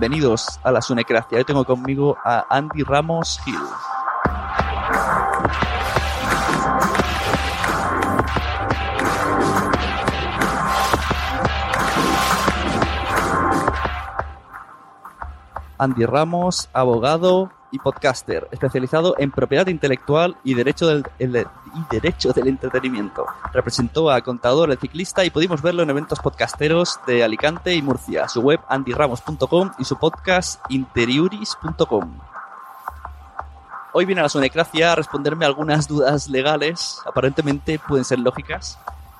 Bienvenidos a la Sunecracia. Hoy tengo conmigo a Andy Ramos Hill. Andy Ramos, abogado y podcaster, especializado en propiedad intelectual y derecho del, el- y del entretenimiento. Representó a Contador el Ciclista y pudimos verlo en eventos podcasteros de Alicante y Murcia. Su web andyramos.com y su podcast interiuris.com. Hoy viene a la Sonecracia a responderme algunas dudas legales, aparentemente pueden ser lógicas,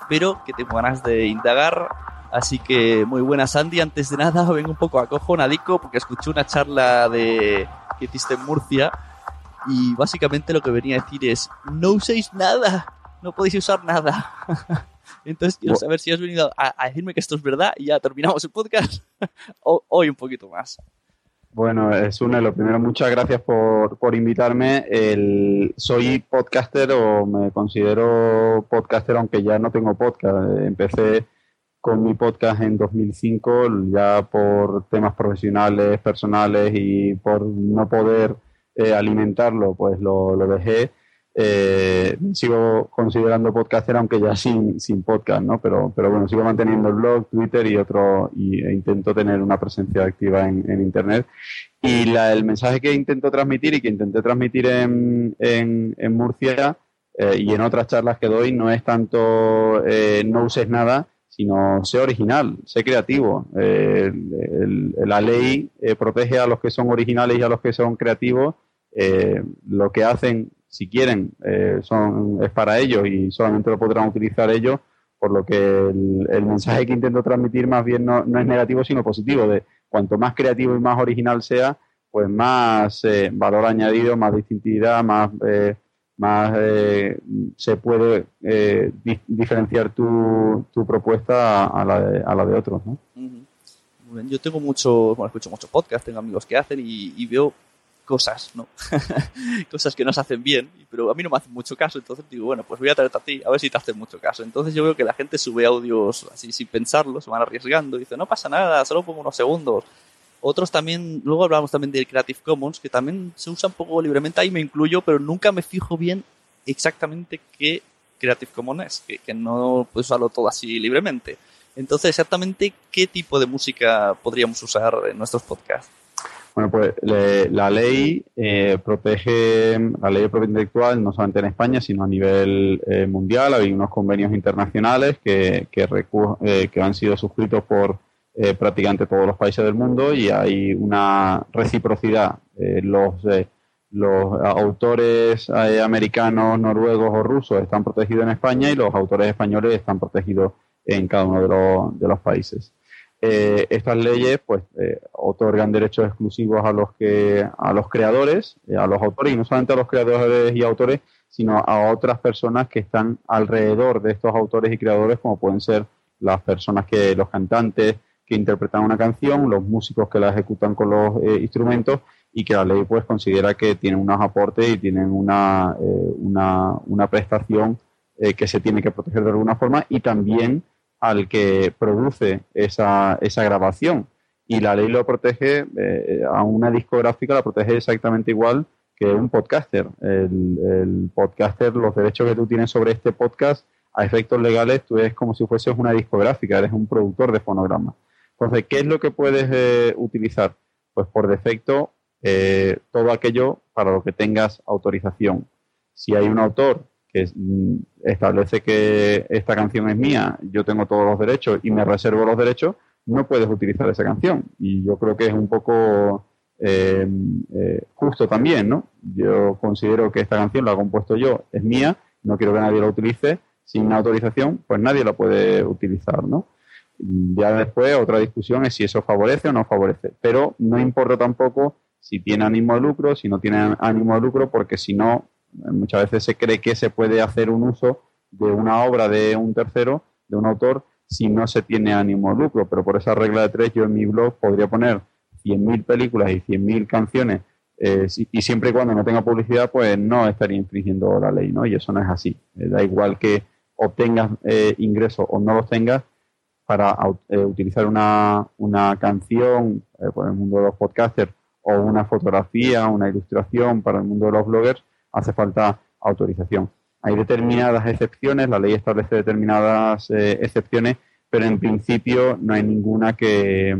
pero que tengo ganas de indagar. Así que muy buenas, Andy. Antes de nada, vengo un poco acojonadico porque escuché una charla de que hiciste en Murcia y básicamente lo que venía a decir es no uséis nada, no podéis usar nada. Entonces quiero saber si has venido a, a decirme que esto es verdad y ya terminamos el podcast. o, hoy un poquito más. Bueno, Sune, lo primero, muchas gracias por, por invitarme. El, soy podcaster o me considero podcaster, aunque ya no tengo podcast. Empecé con mi podcast en 2005, ya por temas profesionales, personales y por no poder eh, alimentarlo, pues lo, dejé. Eh, sigo considerando podcaster, aunque ya sin, sin podcast, ¿no? Pero, pero bueno, sigo manteniendo el blog, Twitter y otro, y, e intento tener una presencia activa en, en Internet. Y la, el mensaje que intento transmitir y que intenté transmitir en, en, en Murcia eh, y en otras charlas que doy no es tanto eh, no uses nada, sino sé original, sé creativo. Eh, la ley eh, protege a los que son originales y a los que son creativos. Eh, lo que hacen, si quieren, son, es para ellos y solamente lo podrán utilizar ellos, por lo que el, el mensaje que intento transmitir más bien no, no es negativo, sino positivo, de cuanto más creativo y más original sea, pues más valor añadido, más distintividad, más, más eh, se puede eh, di- diferenciar tu, tu propuesta a, la de, a la de otros. ¿no? Bien. Yo tengo mucho, bueno, escucho mucho podcast, tengo amigos que hacen y, y veo cosas, ¿no? cosas que no se hacen bien, pero a mí no me hacen mucho caso, entonces digo, bueno, pues voy a traerte a ti, a ver si te hacen mucho caso. Entonces yo veo que la gente sube audios así sin pensarlo, se van arriesgando, dice, no pasa nada, solo pongo unos segundos. Otros también, luego hablamos también del Creative Commons, que también se usa un poco libremente, ahí me incluyo, pero nunca me fijo bien exactamente qué Creative Commons es, que, no puedes usarlo todo así libremente. Entonces, exactamente qué tipo de música podríamos usar en nuestros podcasts. Bueno, pues le- la ley eh, protege la ley de propiedad intelectual no solamente en España, sino a nivel eh, mundial. Hay unos convenios internacionales que, que, eh, que han sido suscritos por eh, prácticamente todos los países del mundo y hay una reciprocidad. Eh, los, eh, los autores americanos, noruegos o rusos están protegidos en España y los autores españoles están protegidos en cada uno de los, de los países. Estas leyes pues otorgan derechos exclusivos a los que a los creadores a los autores y no solamente a los creadores y autores sino a otras personas que están alrededor de estos autores y creadores como pueden ser las personas que los cantantes que interpretan una canción los músicos que la ejecutan con los instrumentos y que la ley pues considera que tienen unos aportes y tienen una una, una prestación que se tiene que proteger de alguna forma y también al que produce esa, esa grabación. Y la ley lo protege, eh, a una discográfica la protege exactamente igual que un podcaster. El, podcaster, los derechos que tú tienes sobre este podcast, a efectos legales, tú eres como si fueses una discográfica, eres un productor de fonograma. Entonces, ¿qué es lo que puedes eh, utilizar? Pues por defecto, eh, todo aquello para lo que tengas autorización. Si hay un autor que mm, establece que esta canción es mía, yo tengo todos los derechos y me reservo los derechos, no puedes utilizar esa canción. Y yo creo que es un poco eh, eh, justo también, ¿no? Yo considero que esta canción la he compuesto yo, es mía, no quiero que nadie la utilice, sin autorización, pues nadie la puede utilizar, ¿no? Ya después otra discusión es si eso favorece o no favorece, pero no importa tampoco si tiene ánimo de lucro, si no tiene ánimo de lucro, porque si no, Muchas veces se cree que se puede hacer un uso de una obra de un tercero, de un autor, si no se tiene ánimo de lucro. Pero por esa regla de tres, yo en mi blog podría poner 100.000 películas y 100.000 canciones eh, y siempre y cuando no tenga publicidad, pues no estaría infringiendo la ley, ¿no? Y eso no es así. Eh, da igual que obtengas eh, ingresos o no los tengas para utilizar una, una canción por el mundo de los podcasters o una fotografía, una ilustración para el mundo de los bloggers, hace falta autorización. Hay determinadas excepciones, la ley establece determinadas eh, excepciones, pero en principio no hay ninguna que,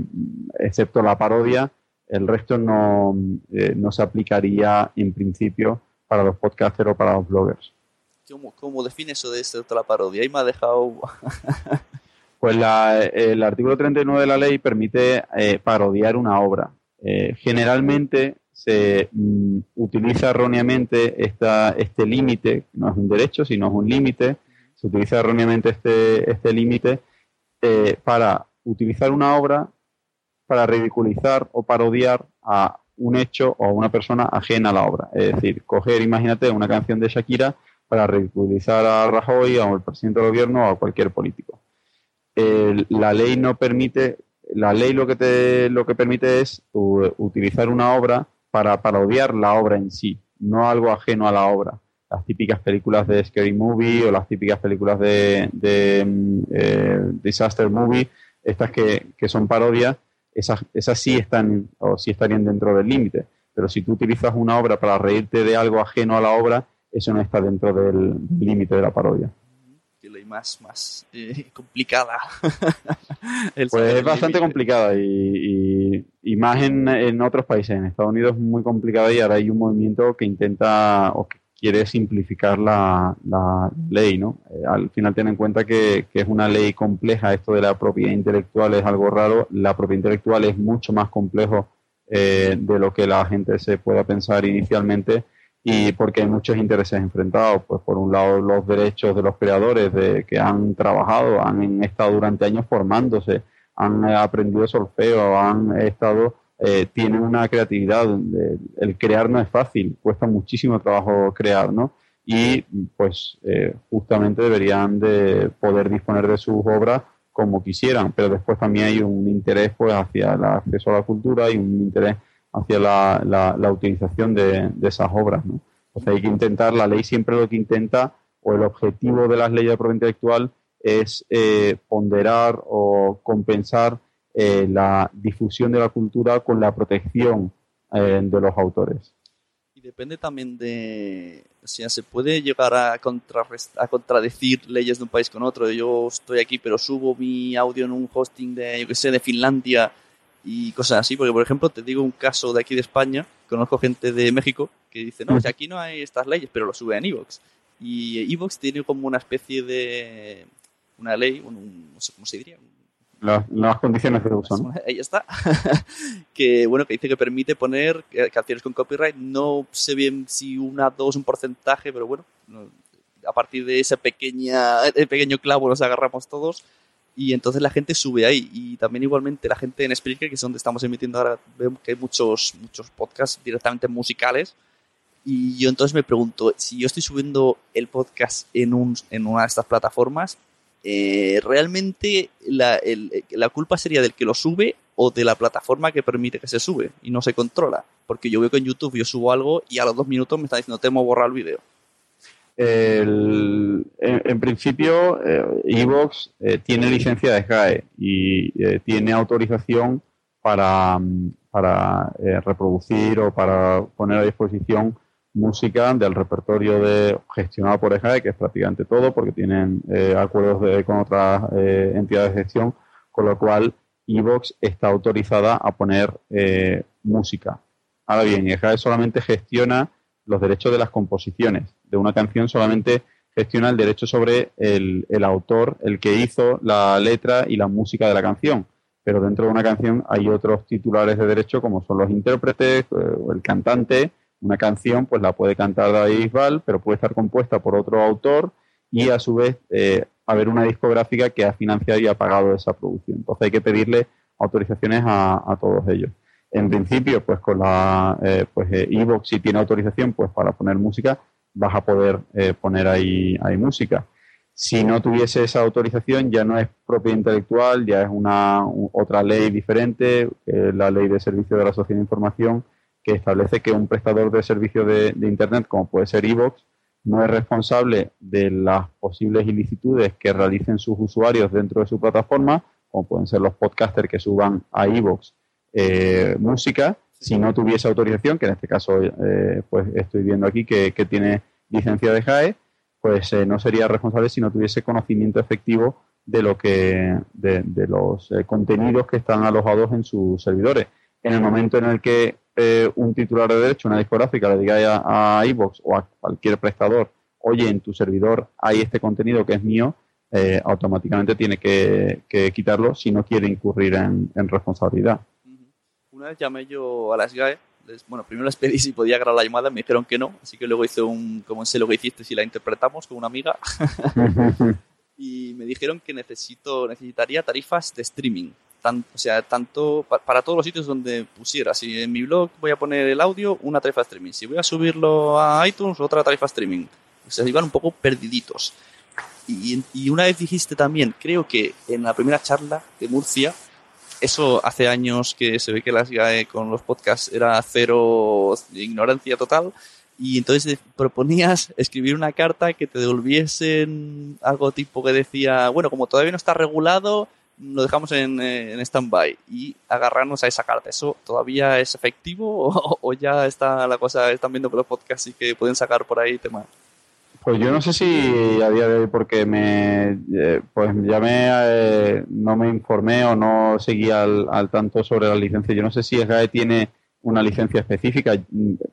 excepto la parodia, el resto no, eh, no se aplicaría en principio para los podcasters o para los bloggers. ¿Cómo, cómo define eso de excepto la parodia? Ahí me ha dejado... pues la, el artículo 39 de la ley permite eh, parodiar una obra. generalmente se mm, utiliza erróneamente esta, este límite, no es un derecho, sino es un límite, se utiliza erróneamente este, este límite eh, para utilizar una obra para ridiculizar o parodiar a un hecho o a una persona ajena a la obra. Es decir, coger, imagínate, una canción de Shakira para ridiculizar a Rajoy, o al presidente del gobierno o a cualquier político. La ley no permite, la ley lo que te, lo que permite es utilizar una obra para parodiar la obra en sí, no algo ajeno a la obra. Las típicas películas de Scary Movie o las típicas películas de, mm, eh, Disaster Movie, estas que, son parodias, esas, esas sí están o sí estarían dentro del límite. Pero si tú utilizas una obra para reírte de algo ajeno a la obra, eso no está dentro del límite de la parodia más, más eh, complicada. pues es bastante complicada y, y, más en, otros países. En Estados Unidos es muy complicada y ahora hay un movimiento que intenta o que quiere simplificar la, la ley, ¿no? Eh, al final ten en cuenta que, que, es una ley compleja, esto de la propiedad intelectual es algo raro, la propiedad intelectual es mucho más complejo eh, de lo que la gente se pueda pensar inicialmente y porque hay muchos intereses enfrentados. Pues por un lado los derechos de los creadores de, que han trabajado, han estado durante años formándose, han aprendido solfeo, han estado, eh, tienen una creatividad. El crear no es fácil, cuesta muchísimo trabajo crear, ¿no? Y pues eh, justamente deberían de poder disponer de sus obras como quisieran, pero después también hay un interés pues hacia el acceso a la cultura y un interés hacia la, la, utilización de, esas obras. ¿no? Sea, hay que intentar, la ley siempre lo que intenta, o el objetivo de las leyes de propiedad intelectual es eh, ponderar o compensar eh, la difusión de la cultura con la protección eh, de los autores. Y depende también de, o sea, se puede llegar a, a contradecir leyes de un país con otro. Yo estoy aquí, pero subo mi audio en un hosting de, yo que sé, de Finlandia y cosas así, porque por ejemplo te digo un caso de aquí de España, conozco gente de México que dice, no, aquí no hay estas leyes, pero lo sube en Evox. Y Evox tiene como una especie de, una ley, un, no sé cómo se diría. Las, condiciones de uso. Ahí está. que bueno, que dice que permite poner canciones con copyright. No sé bien si una, dos, un porcentaje, pero bueno, a partir de ese pequeña, pequeño clavo nos agarramos todos y entonces la gente sube ahí y también igualmente la gente en Spreaker, que es donde estamos emitiendo ahora, vemos que hay muchos, muchos podcasts directamente musicales y yo entonces me pregunto, si yo estoy subiendo el podcast en, un, en una de estas plataformas, eh, ¿realmente la, la culpa sería del que lo sube o de la plataforma que permite que se sube y no se controla? Porque yo veo que en YouTube yo subo algo y a los dos minutos me está diciendo, te hemos borrado el video. En, principio, Evox eh, tiene licencia de SGAE y eh, tiene autorización para, para eh, reproducir o para poner a disposición música del repertorio de, gestionado por SGAE, que es prácticamente todo, porque tienen eh, acuerdos de, con otras eh, entidades de gestión, con lo cual Evox está autorizada a poner música. Ahora bien, SGAE solamente gestiona los derechos de las composiciones. De una canción solamente gestiona el derecho sobre el, el autor, el que hizo la letra y la música de la canción pero dentro de una canción hay otros titulares de derecho como son los intérpretes eh, o el cantante. Una canción pues la puede cantar David Bisbal, pero puede estar compuesta por otro autor y a su vez eh, haber una discográfica que ha financiado y ha pagado esa producción. Entonces hay que pedirle autorizaciones a, todos ellos. En principio, pues con la eh, pues Evox si tiene autorización pues para poner música, vas a poder poner ahí, ahí música. Si no tuviese esa autorización, ya no es propiedad intelectual, ya es una otra ley diferente, la ley de servicio de la sociedad de información, que establece que un prestador de servicio de, Internet, como puede ser Evox, no es responsable de las posibles ilicitudes que realicen sus usuarios dentro de su plataforma, como pueden ser los podcasters que suban a Evox eh, música, si no tuviese autorización, que en este caso eh, pues estoy viendo aquí que, que tiene licencia de JAE, pues eh, no sería responsable si no tuviese conocimiento efectivo de lo que de, los eh, contenidos que están alojados en sus servidores. En el momento en el que eh, un titular de derecho, una discográfica, le diga a, a o a cualquier prestador, oye, en tu servidor hay este contenido que es mío, automáticamente tiene que, quitarlo si no quiere incurrir en, en responsabilidad. Una vez llamé yo a las GAE bueno, primero les pedí si podía grabar la llamada, me dijeron que no, así que luego hice un, como sé lo que hiciste, si la interpretamos con una amiga. y me dijeron que necesito, necesitaría tarifas de streaming. o sea, tanto para todos los sitios donde pusiera. Si en mi blog voy a poner el audio, una tarifa de streaming. Si voy a subirlo a iTunes, otra tarifa de streaming. O sea, iban un poco perdiditos. Y, y una vez dijiste también, creo que en la primera charla de Murcia, eso hace años que se ve que las GAE con los podcasts era cero ignorancia total. Y entonces proponías escribir una carta que te devolviesen algo tipo que decía, bueno, como todavía no está regulado, lo dejamos en, eh, en stand-by y agarrarnos a esa carta. ¿Eso todavía es efectivo o, o, ya está la cosa, están viendo que los podcasts y que pueden sacar por ahí temas? Pues yo no sé si a día de hoy porque me eh, pues ya me eh, no me informé o no seguí al, al, tanto sobre la licencia. Yo no sé si SGAE tiene una licencia específica.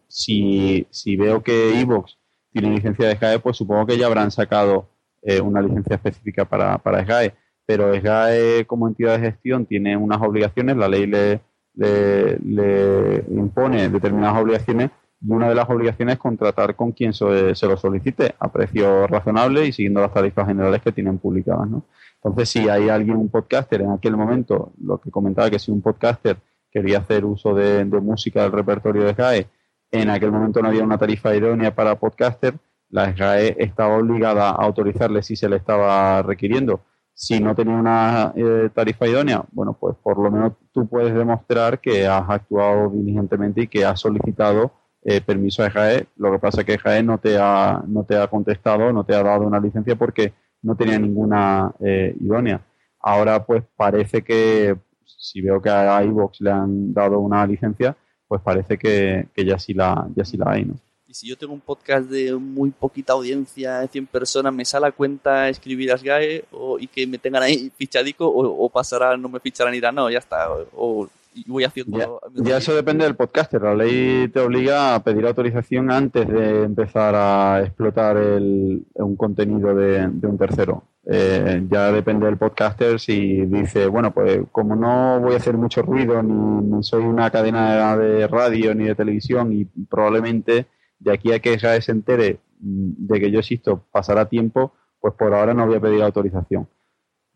Si, si veo que Evox tiene licencia de SGAE, pues supongo que ya habrán sacado eh, una licencia específica para, para SGAE. Pero SGAE como entidad de gestión tiene unas obligaciones, la ley le, le, le impone determinadas obligaciones y una de las obligaciones es contratar con quien se, lo solicite a precio razonable y siguiendo las tarifas generales que tienen publicadas. ¿no? Entonces, si hay alguien, un podcaster, en aquel momento, lo que comentaba que si un podcaster quería hacer uso de, música del repertorio de SGAE, en aquel momento no había una tarifa idónea para podcaster, la SGAE estaba obligada a autorizarle si se le estaba requiriendo. Si no tenía una eh, tarifa idónea, bueno, pues por lo menos tú puedes demostrar que has actuado diligentemente y que has solicitado eh, permiso a EJAE. Lo que pasa es que EJAE no te ha, no te ha contestado, no te ha dado una licencia porque no tenía ninguna eh, idónea. Ahora, pues parece que si veo que a iVox le han dado una licencia, pues parece que, ya sí la, ya sí la hay, ¿no? Y si yo tengo un podcast de muy poquita audiencia, de 100 personas, ¿me sale a cuenta escribir a SGAE o, y que me tengan ahí fichadico o, pasará, no me ficharán y dirán, no, ya está, o, voy haciendo. Ya, eso depende del podcaster. La ley te obliga a pedir autorización antes de empezar a explotar el, un contenido de, un tercero. Eh, ya depende del podcaster si dice, bueno, pues como no voy a hacer mucho ruido, ni, soy una cadena de radio ni de televisión, y probablemente de aquí a que se entere mm, de que yo existo pasará tiempo, pues por ahora no voy a pedir autorización.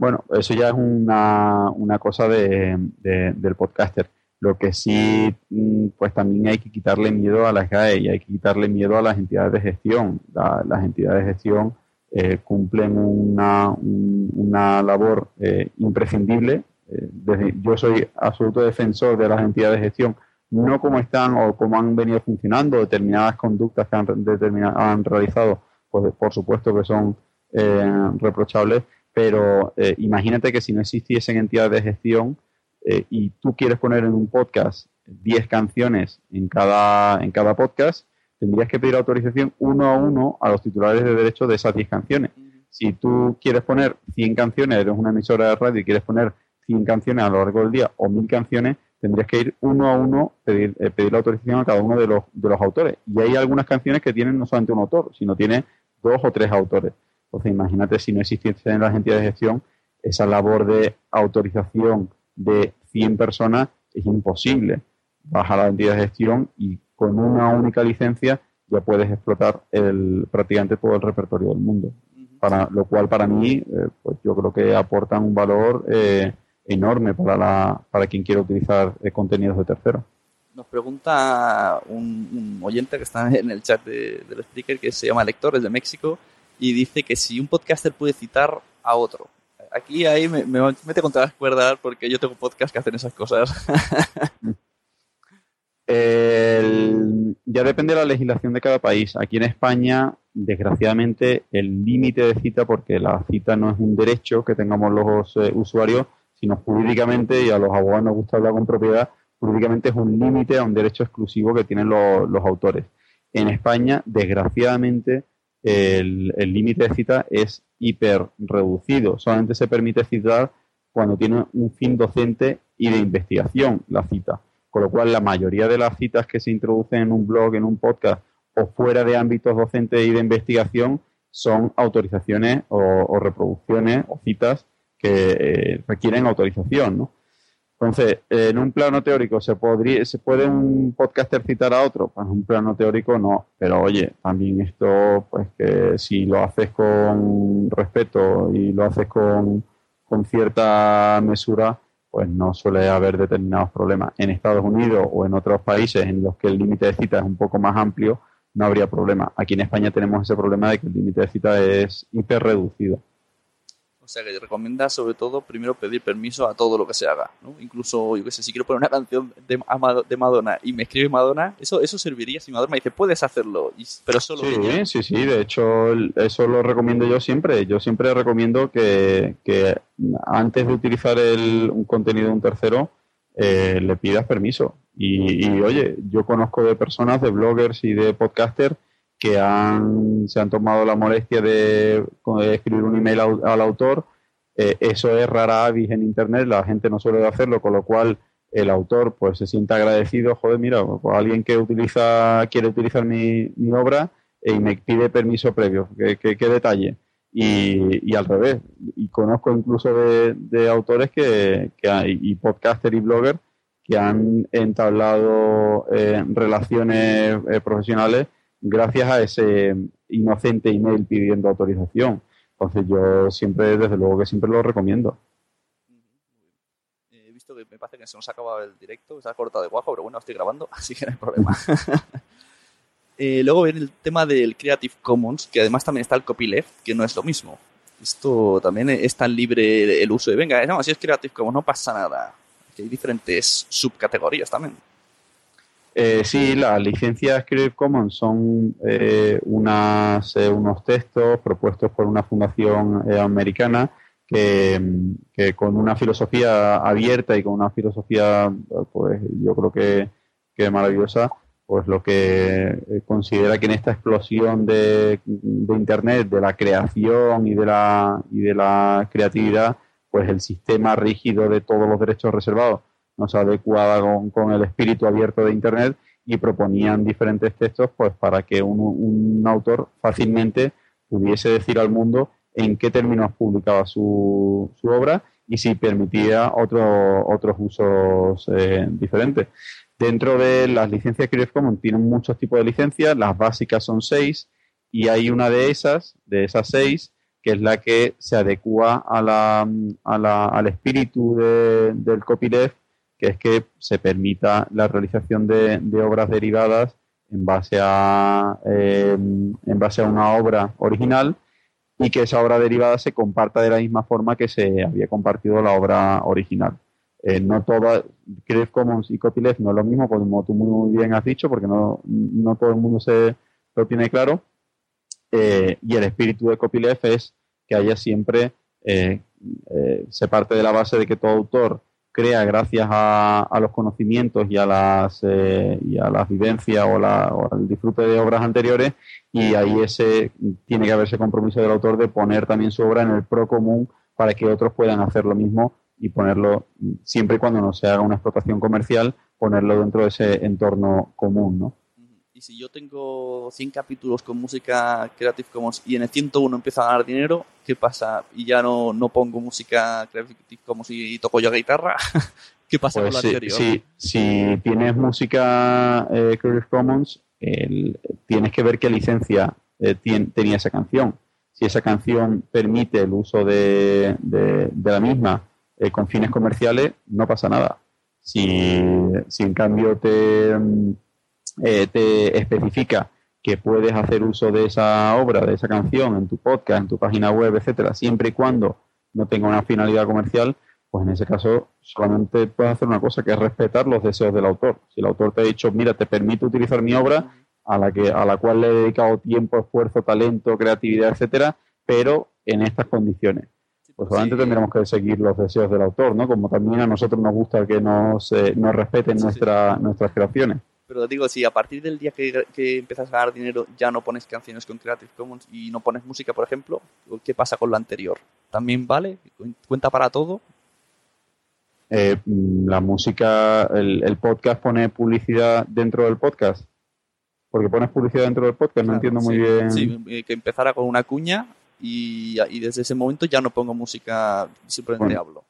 Bueno, eso ya es una, una cosa de, del podcaster. Lo que sí, mm, pues también hay que quitarle miedo a las GAE y hay que quitarle miedo a las entidades de gestión. las entidades de gestión eh, cumplen una, una labor eh, imprescindible. Eh, yo soy absoluto defensor de las entidades de gestión, no como están o como han venido funcionando, determinadas conductas que han, han realizado, pues por supuesto que son reprochables, pero imagínate que si no existiesen entidades de gestión, eh, y tú quieres poner en un podcast 10 canciones en cada, en cada podcast, tendrías que pedir autorización uno a uno a los titulares de derecho de esas 10 canciones. Si tú quieres poner 100 canciones, eres una emisora de radio y quieres poner 100 canciones a lo largo del día o 1000 canciones, tendrías que ir uno a uno, pedir, eh, pedir la autorización a cada uno de los, de los autores. Y hay algunas canciones que tienen no solamente un autor, sino tiene dos o tres autores. Entonces, imagínate si no existiese en las entidades de gestión esa labor de autorización de 100 personas es imposible. bajar la entidad de gestión y con una única licencia ya puedes explotar el, prácticamente todo el repertorio del mundo. Para, lo cual para mí, eh, pues yo creo que aportan un valor eh, enorme para, la, para quien quiera utilizar eh, contenidos de terceros. Nos pregunta un, oyente que está en el chat de, del speaker que se llama Lectores de México y dice que si un podcaster puede citar a otro, aquí ahí me, mete contra las cuerdas porque yo tengo podcast que hacen esas cosas. ya depende de la legislación de cada país. Aquí en España, desgraciadamente, el límite de cita, porque la cita no es un derecho que tengamos los eh, usuarios, sino jurídicamente, y a los abogados nos gusta hablar con propiedad, jurídicamente es un límite a un derecho exclusivo que tienen los autores. En España, desgraciadamente, el límite de cita es hiper reducido. Solamente se permite citar cuando tiene un fin docente y de investigación la cita. Con lo cual, la mayoría de las citas que se introducen en un blog, en un podcast o fuera de ámbitos docentes y de investigación son autorizaciones o, reproducciones o citas que eh, requieren autorización. ¿no? Entonces, en un plano teórico, ¿se, podría, ¿se puede un podcaster citar a otro? Pues en un plano teórico no, pero oye, también esto, pues que si lo haces con respeto y lo haces con, cierta mesura, pues no suele haber determinados problemas. En Estados Unidos o en otros países en los que el límite de cita es un poco más amplio, no habría problema. Aquí en España tenemos ese problema de que el límite de cita es hiper reducido. O sea, que recomienda sobre todo primero pedir permiso a todo lo que se haga, ¿no? Incluso, yo qué sé, si quiero poner una canción de, de Madonna y me escribe Madonna, eso, eso serviría si Madonna me dice, puedes hacerlo, pero solo Sí, sí, sí, de hecho, eso lo recomiendo yo siempre. Yo siempre recomiendo que, antes de utilizar el, un contenido de un tercero, eh, le pidas permiso. Y, y, oye, yo conozco de personas, de bloggers y de podcasters que han, se han tomado la molestia de, escribir un email al, autor. Eh, eso es rara avis en Internet, la gente no suele hacerlo, con lo cual el autor pues se siente agradecido, joder, mira, pues, alguien que utiliza, quiere utilizar mi, mi obra y me pide permiso previo, qué, detalle. Y, al revés, y conozco incluso de, autores que, que, y podcaster y blogger que han entablado eh, relaciones eh, profesionales gracias a ese inocente email pidiendo autorización. Entonces yo siempre, desde luego que siempre lo recomiendo. He visto que me parece que se nos ha acabado el directo, se ha cortado de guajo, pero bueno, estoy grabando, así que no hay problema. Eh, luego viene el tema del Creative Commons, que además también está el copyleft, que no es lo mismo. Esto también es tan libre el uso de, venga, no, si es Creative Commons no pasa nada. Que hay diferentes subcategorías también. Eh, sí, las licencias Creative Commons son eh, unas, eh, unos textos propuestos por una fundación eh, americana que, con una filosofía abierta y con una filosofía, pues yo creo que, que maravillosa, pues lo que considera que en esta explosión de, de, Internet, de la creación y de la, y de la creatividad, pues el sistema rígido de todos los derechos reservados no se adecuaba con, el espíritu abierto de Internet y proponían diferentes textos pues para que un, autor fácilmente pudiese decir al mundo en qué términos publicaba su, su obra y si permitía otro, otros usos eh, diferentes. Dentro de las licencias Creative Commons tienen muchos tipos de licencias, las básicas son seis y hay una de esas, de esas seis, que es la que se adecua a la, a la, al espíritu de, del copyleft, que es que se permita la realización de, obras derivadas en base a eh, en base a una obra original y que esa obra derivada se comparta de la misma forma que se había compartido la obra original. Eh, no toda Creative Commons y Copyleft no es lo mismo, como tú muy bien has dicho, porque no, no todo el mundo se lo tiene claro. Eh, y el espíritu de Copyleft es que haya siempre, se parte de la base de que todo autor crea gracias a, a los conocimientos y a las y a las vivencias o, la, o al disfrute de obras anteriores y ahí ese tiene que haber ese compromiso del autor de poner también su obra en el pro común para que otros puedan hacer lo mismo y ponerlo, siempre y cuando no se haga una explotación comercial, ponerlo dentro de ese entorno común, ¿no? Y si yo tengo 100 capítulos con música Creative Commons y en el 101 empiezo a ganar dinero, ¿qué pasa? Y ya no, no pongo música Creative Commons y, toco yo guitarra, ¿qué pasa pues con lo anterior? Si, si tienes música eh, Creative Commons, tienes que ver qué licencia eh, tenía esa canción. Si esa canción permite el uso de, de, la misma eh, con fines comerciales, no pasa nada. Si, si en cambio te, eh, te especifica que puedes hacer uso de esa obra, de esa canción en tu podcast, en tu página web, etcétera, siempre y cuando no tenga una finalidad comercial, pues en ese caso solamente puedes hacer una cosa, que es respetar los deseos del autor. Si el autor te ha dicho, mira, te permito utilizar mi obra, a la, que, a la cual le he dedicado tiempo, esfuerzo, talento, creatividad, etcétera, pero en estas condiciones. Pues solamente tendremos que seguir los deseos del autor, ¿no? Como también a nosotros nos gusta que nos, eh, nos respeten nuestra, nuestras creaciones. Pero digo, si a partir del día que, que empiezas a ganar dinero ya no pones canciones con Creative Commons y no pones música, por ejemplo, ¿qué pasa con lo anterior? ¿También vale? ¿Cuenta para todo? Eh, la música, el, podcast pone publicidad dentro del podcast. Porque pones publicidad dentro del podcast, no entiendo muy bien. Sí, eh, que empezara con una cuña y, desde ese momento ya no pongo música, simplemente hablo.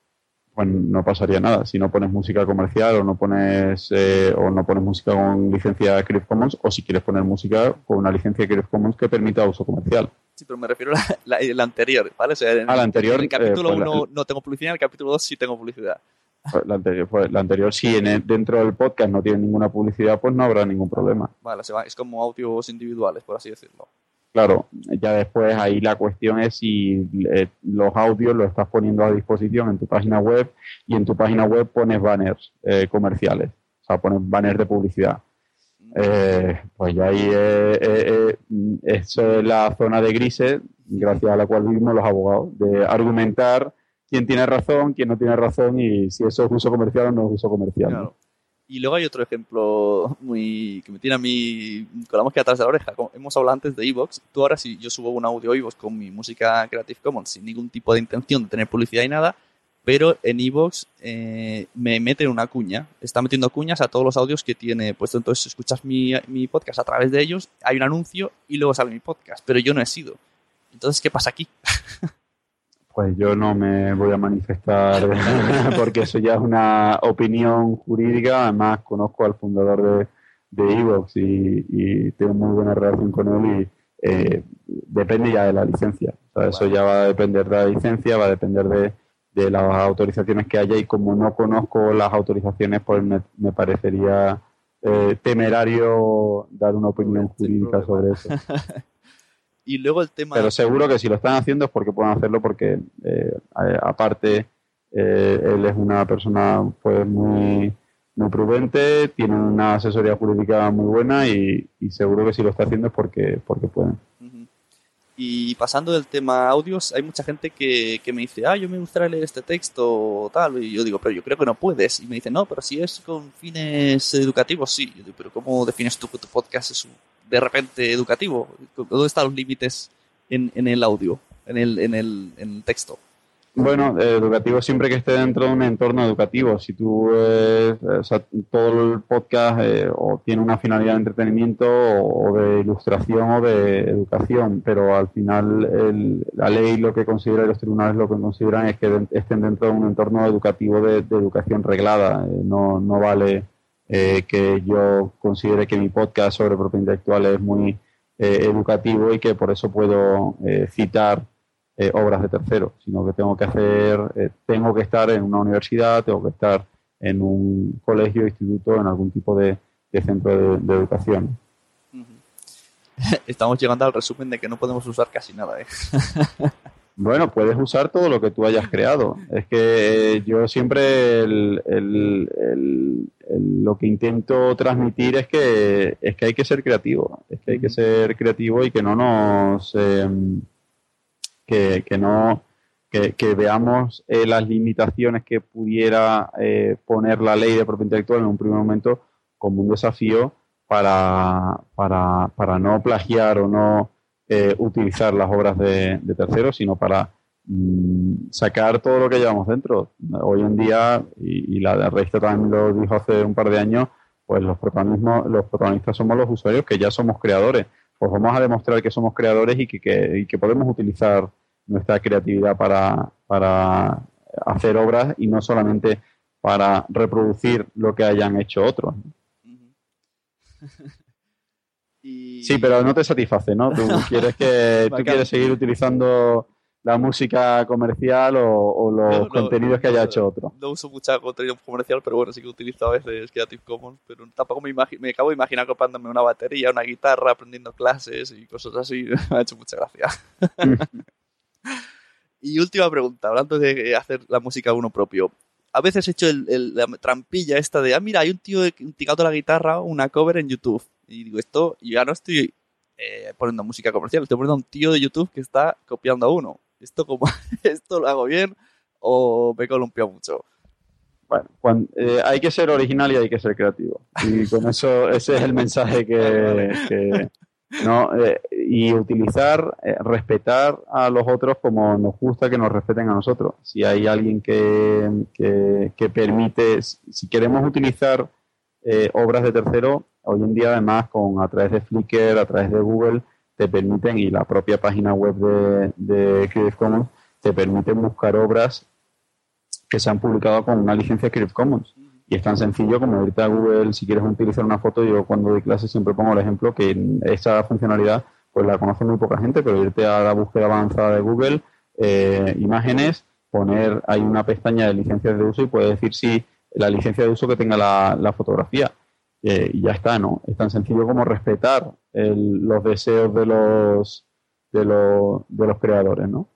Pues no pasaría nada. Si no pones música comercial o no pones eh, o no pones música con licencia Creative Commons o si quieres poner música con una licencia Creative Commons que permita uso comercial. Sí, pero me refiero a la, anterior, ¿vale? en, ah, la anterior. En el capítulo 1 pues no tengo publicidad, en el capítulo 2 sí tengo publicidad. Pues la anterior, pues la anterior si en dentro del podcast no tiene ninguna publicidad, pues no habrá ningún problema. Vale, se va, es como audios individuales, por así decirlo. Claro, ya después ahí la cuestión es si eh, los audios los estás poniendo a disposición en tu página web y en tu página web pones banners eh, comerciales, o sea, pones banners de publicidad. Eh, pues ya ahí eso es la zona de grises, gracias a la cual vivimos los abogados, de argumentar quién tiene razón, quién no tiene razón y si eso es uso comercial o no es uso comercial. Y luego hay otro ejemplo muy que me tiene a mí con la mosca atrás de la oreja. Como hemos hablado antes de Evox. Tú ahora si yo subo un audio Evox con mi música Creative Commons sin ningún tipo de intención de tener publicidad y nada, pero en Evox eh, me meten una cuña. Está metiendo cuñas a todos los audios que tiene puesto. Entonces escuchas mi, mi podcast a través de ellos, hay un anuncio y luego sale mi podcast. Pero yo no he sido. Entonces, ¿qué pasa aquí? Pues yo no me voy a manifestar porque eso ya es una opinión jurídica. Además, conozco al fundador de, de Evox y, tengo muy buena relación con él y eh, depende ya de la licencia. Eso ya va a depender de la licencia, va a depender de, las autorizaciones que haya y como no conozco las autorizaciones, pues me, parecería eh, temerario dar una opinión jurídica sobre eso. Y luego el tema... Pero seguro que si lo están haciendo es porque pueden hacerlo porque eh, aparte eh, él es una persona pues muy, muy prudente, tiene una asesoría jurídica muy buena y, seguro que si lo está haciendo es porque, porque pueden. Y pasando del tema audios, hay mucha gente que, que, me dice, ah, yo me gustaría leer este texto o tal. Y yo digo, pero yo creo que no puedes. Y me dice, no, pero si es con fines educativos, sí. Yo digo, pero ¿cómo defines tú que tu podcast es de repente educativo? ¿Dónde están los límites en, en, el audio, en el, en el, en el texto? Bueno, eh, educativo siempre que esté dentro de un entorno educativo. Si tú, eh, o sea, todo el podcast eh, o tiene una finalidad de entretenimiento o, de ilustración o de educación, pero al final la ley lo que considera y los tribunales lo que consideran es que estén dentro de un entorno educativo de, educación reglada. no, no vale que yo considere que mi podcast sobre propiedad intelectual es muy educativo y que por eso puedo citar eh, obras de tercero, sino que tengo que hacer, eh, tengo que estar en una universidad, tengo que estar en un colegio, instituto, en algún tipo de, centro de, educación. Estamos llegando al resumen de que no podemos usar casi nada. ¿eh? Bueno, puedes usar todo lo que tú hayas creado. Es que yo siempre lo que intento transmitir es que, es que hay que ser creativo. Es que hay que ser creativo y que no nos... Em, que, no... Que, veamos eh, las limitaciones que pudiera eh, poner la ley de propiedad intelectual en un primer momento como un desafío para, para, para no plagiar o no eh, utilizar las obras de, terceros, sino para mm, sacar todo lo que llevamos dentro. Hoy en día, y, la revista también lo dijo hace un par de años, pues los, los protagonistas somos los usuarios que ya somos creadores. Pues vamos a demostrar que somos creadores y que, que podemos utilizar nuestra creatividad para, para hacer obras y no solamente para reproducir lo que hayan hecho otros. Sí, pero no te satisface, ¿no? Tú quieres que tú quieres seguir utilizando la música comercial o, los contenidos que haya hecho otro. No uso mucha contenido comercial, pero bueno, sí que utilizo a veces Creative Commons, pero tampoco me, me acabo de imaginar comprándome una batería, una guitarra, aprendiendo clases y cosas así. me ha hecho mucha gracia. Y última pregunta, hablando de hacer la música uno propio. A veces he hecho la trampilla esta de, ah, mira, hay un tío tirando la guitarra, una cover en YouTube y digo, esto, ya no estoy eh, poniendo música comercial, estoy poniendo a un tío de YouTube que está copiando a uno. ¿Esto, como, ¿esto lo hago bien o me columpio mucho? Bueno, eh, hay que ser original y hay que ser creativo. Y con eso, ese es el mensaje que, ¿no? Eh, y utilizar, respetar a los otros como nos gusta que nos respeten a nosotros. Si hay alguien que, que, permite, si queremos utilizar obras de tercero, Hoy en día, además, con a través de Flickr, a través de Google, te permiten, y la propia página web de, de Creative Commons, te permiten buscar obras que se han publicado con una licencia Creative Commons. Y es tan sencillo como irte a Google, si quieres utilizar una foto, yo cuando doy clases siempre pongo el ejemplo que esa funcionalidad pues la conoce muy poca gente, pero irte a la búsqueda avanzada de Google, eh, imágenes, poner, hay una pestaña de licencias de uso y puedes decir si la licencia de uso que tenga la fotografía y ya está, ¿no? Es tan sencillo como respetar los deseos de los, de los, de los creadores, ¿no?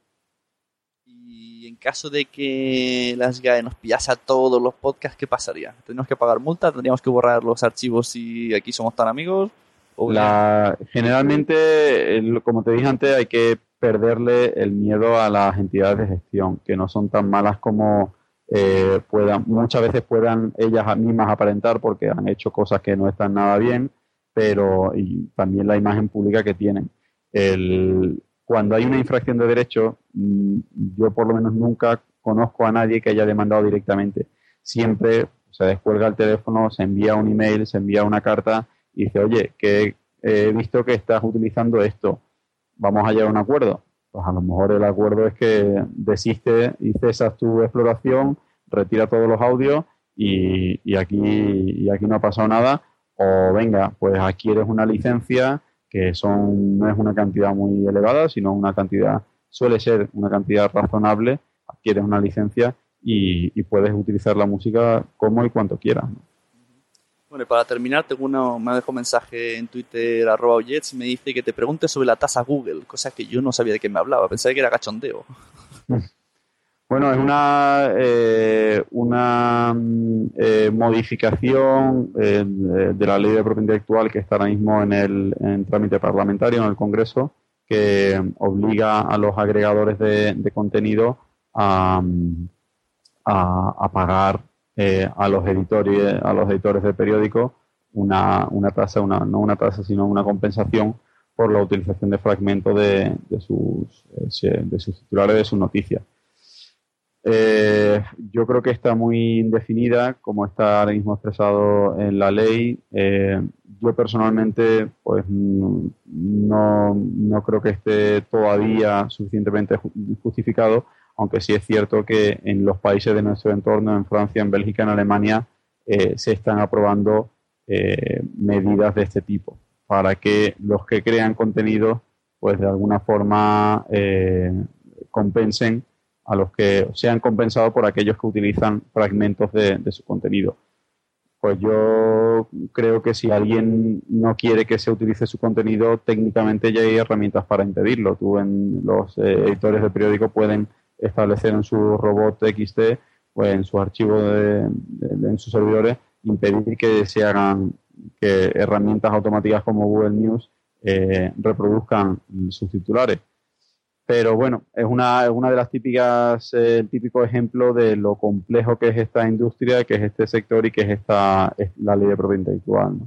Caso de que las GAE nos pillase a todos los podcasts, ¿qué pasaría? ¿Tendríamos que pagar multa? ¿Tendríamos que borrar los archivos si aquí somos tan amigos? La, generalmente, como te dije antes, hay que perderle el miedo a las entidades de gestión, que no son tan malas como eh, puedan, muchas veces puedan ellas mismas aparentar porque han hecho cosas que no están nada bien, pero y también la imagen pública que tienen. El, cuando hay una infracción de derecho, yo por lo menos nunca conozco a nadie que haya demandado directamente. Siempre se descuelga el teléfono, se envía un email, se envía una carta y dice, oye, que he visto que estás utilizando esto, vamos a llegar a un acuerdo pues a lo mejor el acuerdo es que desiste y cesas tu exploración, retira todos los audios y, aquí, y aquí no ha pasado nada. O venga, pues adquieres una licencia que son, no es una cantidad muy elevada, sino una cantidad, suele ser una cantidad razonable, adquieres una licencia y, puedes utilizar la música como y cuanto quieras. Bueno, y para terminar, tengo uno, me dejado un mensaje en Twitter, arroba Jets, me dice que te pregunte sobre la tasa Google, cosa que yo no sabía de qué me hablaba, pensaba que era cachondeo. Bueno, es una, eh, una eh, modificación eh, de la ley de propiedad intelectual que está ahora mismo en el en trámite parlamentario en el Congreso, que obliga a los agregadores de, contenido a, a pagar eh, a los editores a los editores de periódico una, una tasa, una, no una tasa, sino una compensación por la utilización de fragmentos de, de, sus, eh, de sus titulares, de sus noticias. Eh, yo creo que está muy indefinida, como está ahora mismo expresado en la ley. yo personalmente, pues no, no creo que esté todavía suficientemente justificado aunque sí es cierto que en los países de nuestro entorno, en Francia, en Bélgica, en Alemania, eh, se están aprobando eh, medidas de este tipo para que los que crean contenido, pues de alguna forma eh, compensen a los que sean compensados por aquellos que utilizan fragmentos de, su contenido. Pues yo creo que si alguien no quiere que se utilice su contenido, técnicamente ya hay herramientas para impedirlo. Tú en los eh, editores de periódico pueden establecer en su robot XT o en su archivo de, en sus servidores impedir que se hagan que herramientas automáticas como Google News eh, reproduzcan sus titulares. Pero bueno, es una, una de las típicas, eh, el típico ejemplo de lo complejo que es esta industria, que es este sector y que es esta la ley de propiedad intelectual.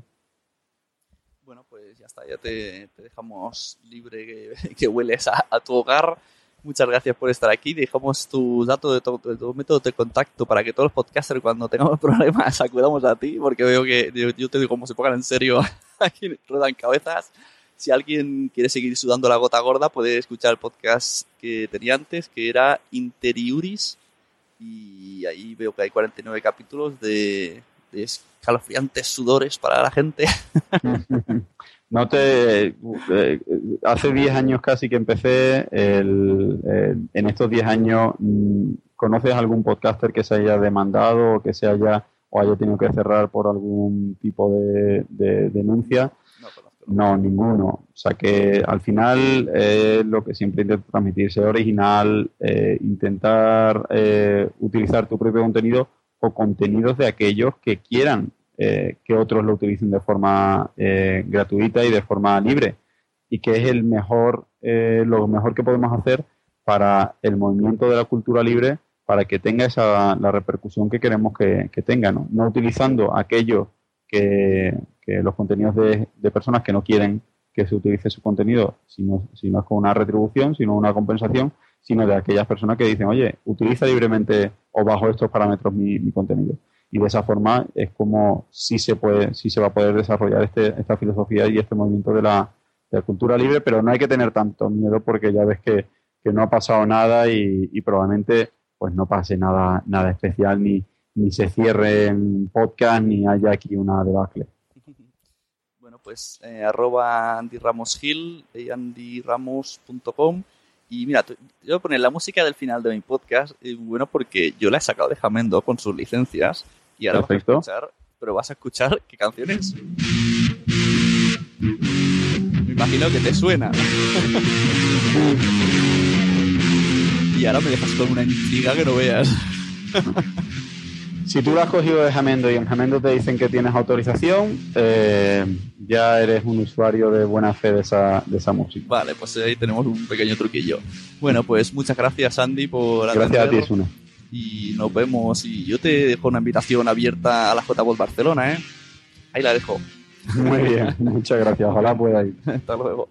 Bueno, pues ya está, ya te, dejamos libre que, hueles a, tu hogar. Muchas gracias por estar aquí. Dejamos tus datos de tu, de método de contacto para que todos los podcasters, cuando tengamos problemas, acudamos a ti, porque veo que yo, te digo como se pongan en serio aquí ruedan cabezas. Si alguien quiere seguir sudando la gota gorda, puede escuchar el podcast que tenía antes, que era Interiuris. Y ahí veo que hay 49 capítulos de, escalofriantes sudores para la gente. No te. Eh, hace 10 años casi que empecé. en estos 10 años, mm, ¿conoces algún podcaster que se haya demandado o que se haya o haya tenido que cerrar por algún tipo de, de denuncia? No, ninguno. O sea que al final eh, lo que siempre intento transmitir, ser original, eh, intentar eh, utilizar tu propio contenido o contenidos de aquellos que quieran eh, que otros lo utilicen de forma gratuita y de forma libre. Y que es el mejor, lo mejor que podemos hacer para el movimiento de la cultura libre para que tenga esa, la repercusión que queremos que, que tenga, ¿no? no utilizando aquellos que, los contenidos de, personas que no quieren que se utilice su contenido, sino, no es con una retribución, sino una compensación, sino de aquellas personas que dicen, oye, utiliza libremente o bajo estos parámetros mi, contenido. Y de esa forma es como sí se puede, sí se va a poder desarrollar este, esta filosofía y este movimiento de la, cultura libre, pero no hay que tener tanto miedo porque ya ves que, no ha pasado nada y, y, probablemente pues no pase nada, nada especial ni, ni se cierre en podcast ni haya aquí una debacle. Pues eh, arroba Andy Ramos Hill, eh, andyramos.com y mira, yo voy a poner la música del final de mi podcast, eh, bueno, porque yo la he sacado de Jamendo con sus licencias y ahora vas a escuchar, pero vas a escuchar qué canciones. Me imagino que te suena. y ahora me dejas con una intriga que no veas. Si tú lo has cogido de Jamendo y en Jamendo te dicen que tienes autorización, eh, ya eres un usuario de buena fe de esa, de esa música. Vale, pues ahí tenemos un pequeño truquillo. Bueno, pues muchas gracias, Andy, por Gracias a ti, Suna. Y nos vemos. Y yo te dejo una invitación abierta a la j Barcelona, ¿eh? Ahí la dejo. Muy bien, muchas gracias. Ojalá pueda ir. Hasta luego.